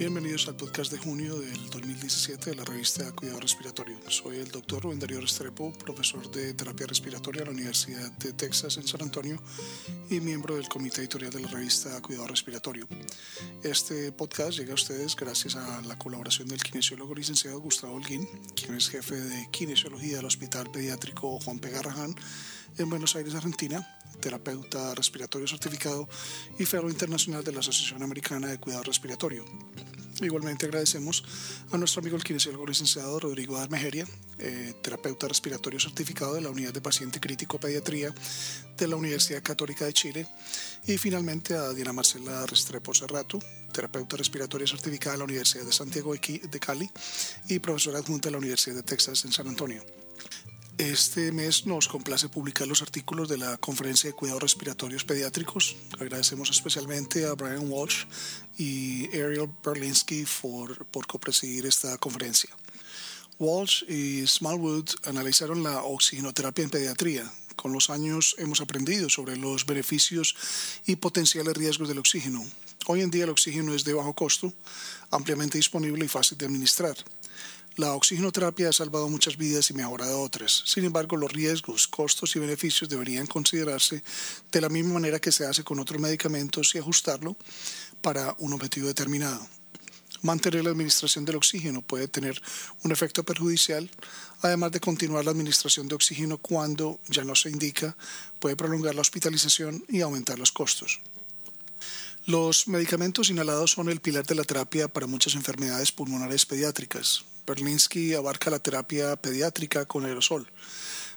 Bienvenidos al podcast de junio del 2017 de la revista Cuidado Respiratorio. Soy el doctor Rubén Darío Restrepo, profesor de terapia respiratoria en la Universidad de Texas en San Antonio y miembro del comité editorial de la revista Cuidado Respiratorio. Este podcast llega a ustedes gracias a la colaboración del kinesiólogo licenciado Gustavo Holguín, quien es jefe de kinesiología del Hospital Pediátrico Juan P. Garrahan en Buenos Aires, Argentina, terapeuta respiratorio certificado y fellow internacional de la Asociación Americana de Cuidado Respiratorio. Igualmente agradecemos a nuestro amigo el kinesiólogo licenciado Rodrigo Armejeria, eh, terapeuta respiratorio certificado de la Unidad de Paciente Crítico Pediatría de la Universidad Católica de Chile. Y finalmente a Diana Marcela Restrepo Cerrato, terapeuta respiratoria certificada de la Universidad de Santiago de Cali y profesora adjunta de la Universidad de Texas en San Antonio. Este mes nos complace publicar los artículos de la Conferencia de Cuidados Respiratorios Pediátricos. Agradecemos especialmente a Brian Walsh y Ariel Berlinsky por, por copresidir esta conferencia. Walsh y Smallwood analizaron la oxigenoterapia en pediatría. Con los años hemos aprendido sobre los beneficios y potenciales riesgos del oxígeno. Hoy en día el oxígeno es de bajo costo, ampliamente disponible y fácil de administrar. La oxigenoterapia ha salvado muchas vidas y mejorado otras. Sin embargo, los riesgos, costos y beneficios deberían considerarse de la misma manera que se hace con otros medicamentos y ajustarlo para un objetivo determinado. Mantener la administración del oxígeno puede tener un efecto perjudicial, además de continuar la administración de oxígeno cuando ya no se indica, puede prolongar la hospitalización y aumentar los costos. Los medicamentos inhalados son el pilar de la terapia para muchas enfermedades pulmonares pediátricas. Berlinsky abarca la terapia pediátrica con aerosol.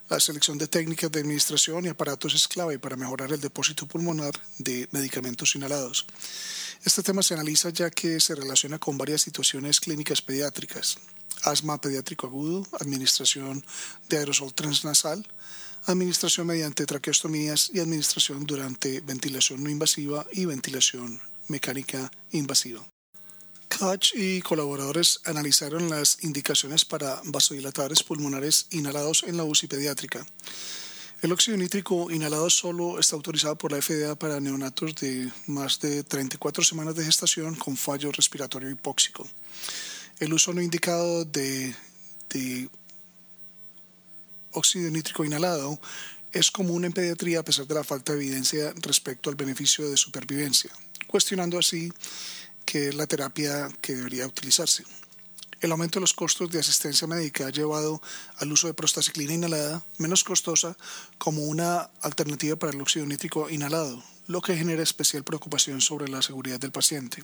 La selección de técnicas de administración y aparatos es clave para mejorar el depósito pulmonar de medicamentos inhalados. Este tema se analiza ya que se relaciona con varias situaciones clínicas pediátricas. Asma pediátrico agudo, administración de aerosol transnasal, administración mediante traqueostomías y administración durante ventilación no invasiva y ventilación mecánica invasiva. Koch y colaboradores analizaron las indicaciones para vasodilatadores pulmonares inhalados en la UCI pediátrica. El óxido nítrico inhalado solo está autorizado por la FDA para neonatos de más de 34 semanas de gestación con fallo respiratorio hipóxico. El uso no indicado de, de óxido nítrico inhalado es común en pediatría a pesar de la falta de evidencia respecto al beneficio de supervivencia, cuestionando así que es la terapia que debería utilizarse. El aumento de los costos de asistencia médica ha llevado al uso de prostaciclina inhalada, menos costosa, como una alternativa para el óxido nítrico inhalado, lo que genera especial preocupación sobre la seguridad del paciente.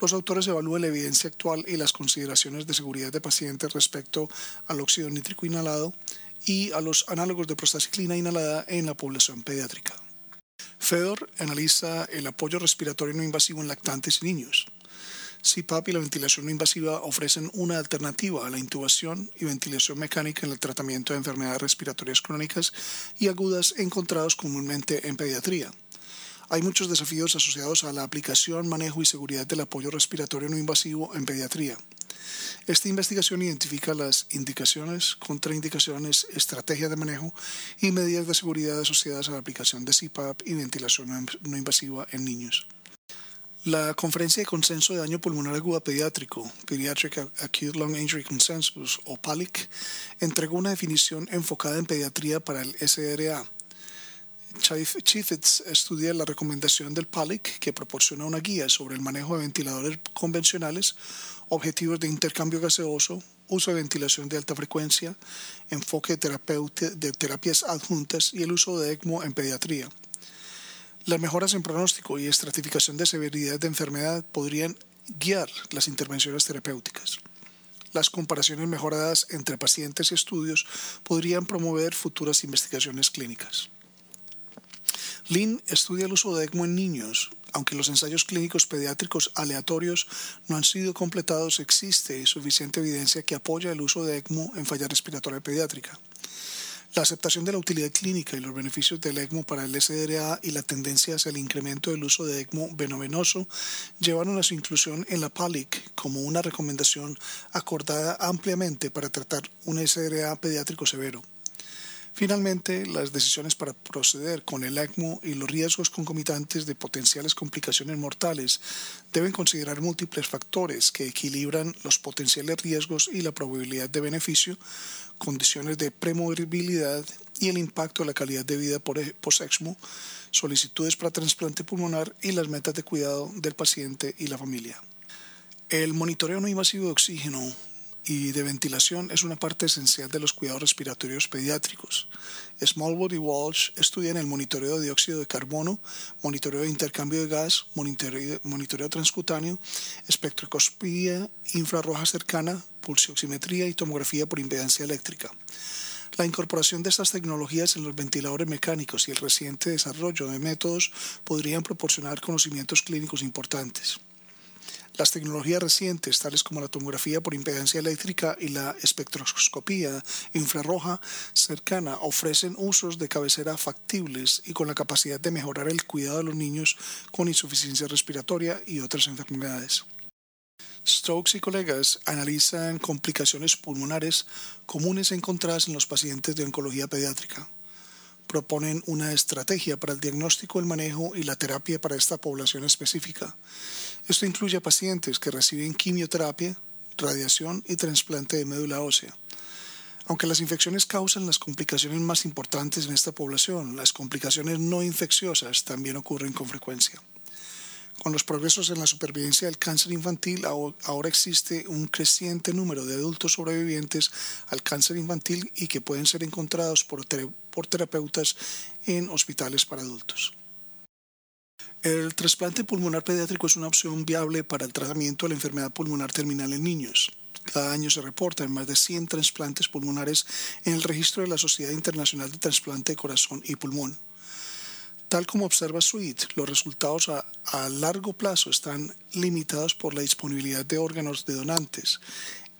Los autores evalúan la evidencia actual y las consideraciones de seguridad de pacientes respecto al óxido nítrico inhalado y a los análogos de prostaciclina inhalada en la población pediátrica. FEDOR analiza el apoyo respiratorio no invasivo en lactantes y niños. CPAP y la ventilación no invasiva ofrecen una alternativa a la intubación y ventilación mecánica en el tratamiento de enfermedades respiratorias crónicas y agudas encontrados comúnmente en pediatría. Hay muchos desafíos asociados a la aplicación, manejo y seguridad del apoyo respiratorio no invasivo en pediatría. Esta investigación identifica las indicaciones, contraindicaciones, estrategias de manejo y medidas de seguridad asociadas a la aplicación de CPAP y ventilación no invasiva en niños. La Conferencia de Consenso de Daño Pulmonar Aguda Pediátrico, Pediatric Acute Lung Injury Consensus, o PALIC, entregó una definición enfocada en pediatría para el SRA. Chiefitz estudia la recomendación del PALIC, que proporciona una guía sobre el manejo de ventiladores convencionales, objetivos de intercambio gaseoso, uso de ventilación de alta frecuencia, enfoque de, de terapias adjuntas y el uso de ECMO en pediatría. Las mejoras en pronóstico y estratificación de severidad de enfermedad podrían guiar las intervenciones terapéuticas. Las comparaciones mejoradas entre pacientes y estudios podrían promover futuras investigaciones clínicas. Lin estudia el uso de ECMO en niños. Aunque los ensayos clínicos pediátricos aleatorios no han sido completados, existe suficiente evidencia que apoya el uso de ECMO en falla respiratoria pediátrica. La aceptación de la utilidad clínica y los beneficios del ECMO para el SDRA y la tendencia hacia el incremento del uso de ECMO venovenoso llevaron a su inclusión en la PALIC como una recomendación acordada ampliamente para tratar un SDRA pediátrico severo. Finalmente, las decisiones para proceder con el ECMO y los riesgos concomitantes de potenciales complicaciones mortales deben considerar múltiples factores que equilibran los potenciales riesgos y la probabilidad de beneficio, condiciones de premorbilidad y el impacto de la calidad de vida e, post-ECMO, solicitudes para trasplante pulmonar y las metas de cuidado del paciente y la familia. El monitoreo no invasivo de oxígeno y de ventilación es una parte esencial de los cuidados respiratorios pediátricos. Smallwood y Walsh estudian el monitoreo de dióxido de carbono, monitoreo de intercambio de gas, monitoreo, transcutáneo, espectroscopía infrarroja cercana, pulsioximetría y tomografía por impedancia eléctrica. La incorporación de estas tecnologías en los ventiladores mecánicos y el reciente desarrollo de métodos podrían proporcionar conocimientos clínicos importantes. Las tecnologías recientes, tales como la tomografía por impedancia eléctrica y la espectroscopía infrarroja cercana, ofrecen usos de cabecera factibles y con la capacidad de mejorar el cuidado de los niños con insuficiencia respiratoria y otras enfermedades. Stokes y colegas analizan complicaciones pulmonares comunes encontradas en los pacientes de oncología pediátrica proponen una estrategia para el diagnóstico, el manejo y la terapia para esta población específica. Esto incluye a pacientes que reciben quimioterapia, radiación y trasplante de médula ósea. Aunque las infecciones causan las complicaciones más importantes en esta población, las complicaciones no infecciosas también ocurren con frecuencia. Con los progresos en la supervivencia del cáncer infantil, ahora existe un creciente número de adultos sobrevivientes al cáncer infantil y que pueden ser encontrados por, terapeutas en hospitales para adultos. El trasplante pulmonar pediátrico es una opción viable para el tratamiento de la enfermedad pulmonar terminal en niños. Cada año se reportan más de 100 trasplantes pulmonares en el registro de la Sociedad Internacional de Trasplante de Corazón y Pulmón. Tal como observa Sweet, los resultados a, a, largo plazo están limitados por la disponibilidad de órganos de donantes,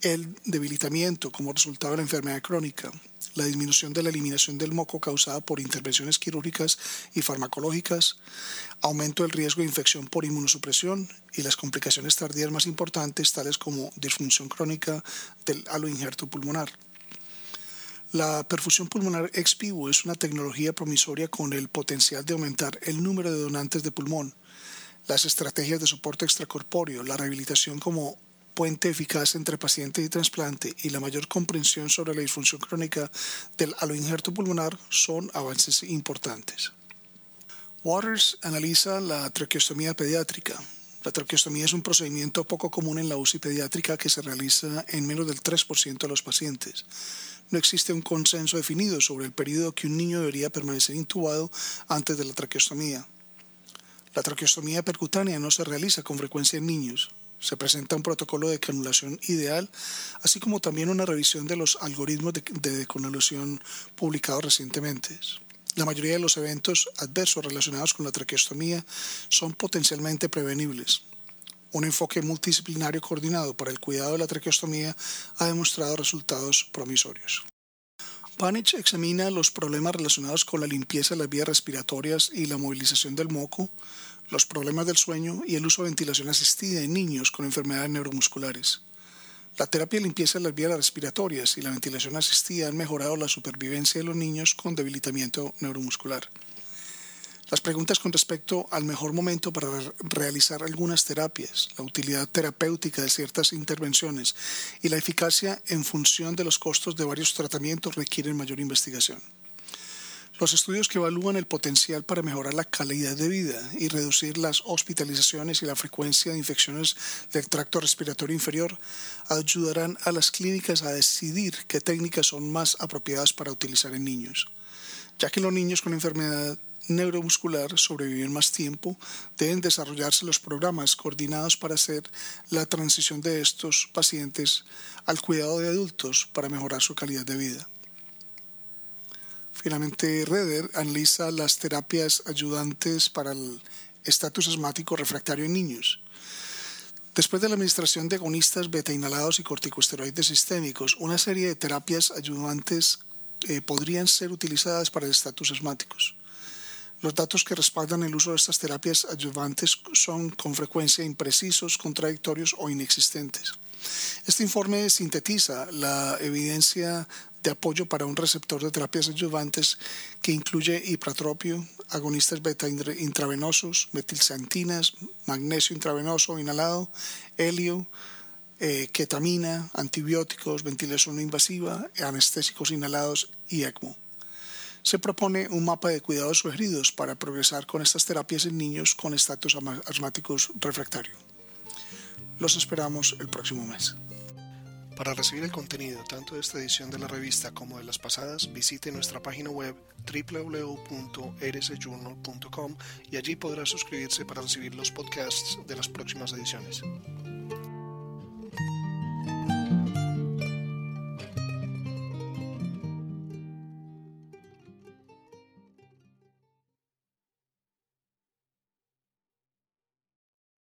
el debilitamiento como resultado de la enfermedad crónica, la disminución de la eliminación del moco causada por intervenciones quirúrgicas y farmacológicas, aumento del riesgo de infección por inmunosupresión y las complicaciones tardías más importantes tales como disfunción crónica del aloinjerto pulmonar. La perfusión pulmonar ex vivo es una tecnología promisoria con el potencial de aumentar el número de donantes de pulmón, las estrategias de soporte extracorpóreo, la rehabilitación como puente eficaz entre paciente y trasplante y la mayor comprensión sobre la disfunción crónica del aloinjerto pulmonar son avances importantes. Waters analiza la traqueostomía pediátrica. La traqueostomía es un procedimiento poco común en la UCI pediátrica que se realiza en menos del 3% de los pacientes no existe un consenso definido sobre el periodo que un niño debería permanecer intubado antes de la traqueostomía. La traqueostomía percutánea no se realiza con frecuencia en niños. Se presenta un protocolo de canulación ideal, así como también una revisión de los algoritmos de, de decanulación publicados recientemente. La mayoría de los eventos adversos relacionados con la traqueostomía son potencialmente prevenibles. Un enfoque multidisciplinario coordinado para el cuidado de la traqueostomía ha demostrado resultados promisorios. Panich examina los problemas relacionados con la limpieza de las vías respiratorias y la movilización del moco, los problemas del sueño y el uso de ventilación asistida en niños con enfermedades neuromusculares. La terapia de limpieza de las vías respiratorias y la ventilación asistida han mejorado la supervivencia de los niños con debilitamiento neuromuscular. Las preguntas con respecto al mejor momento para realizar algunas terapias, la utilidad terapéutica de ciertas intervenciones y la eficacia en función de los costos de varios tratamientos requieren mayor investigación. Los estudios que evalúan el potencial para mejorar la calidad de vida y reducir las hospitalizaciones y la frecuencia de infecciones del tracto respiratorio inferior ayudarán a las clínicas a decidir qué técnicas son más apropiadas para utilizar en niños, ya que los niños con enfermedad neuromuscular sobreviven más tiempo, deben desarrollarse los programas coordinados para hacer la transición de estos pacientes al cuidado de adultos para mejorar su calidad de vida. Finalmente, Reder analiza las terapias ayudantes para el estatus asmático refractario en niños. Después de la administración de agonistas beta inhalados y corticosteroides sistémicos, una serie de terapias ayudantes eh, podrían ser utilizadas para el estatus asmáticos. Los datos que respaldan el uso de estas terapias adyuvantes son con frecuencia imprecisos, contradictorios o inexistentes. Este informe sintetiza la evidencia de apoyo para un receptor de terapias adyuvantes que incluye hipratropio, agonistas beta intravenosos, metilsantinas, magnesio intravenoso inhalado, helio, eh, ketamina, antibióticos, ventilación invasiva, anestésicos inhalados y ECMO. Se propone un mapa de cuidados sugeridos para progresar con estas terapias en niños con estatus asmáticos refractario. Los esperamos el próximo mes. Para recibir el contenido tanto de esta edición de la revista como de las pasadas, visite nuestra página web www.rsjournal.com y allí podrá suscribirse para recibir los podcasts de las próximas ediciones.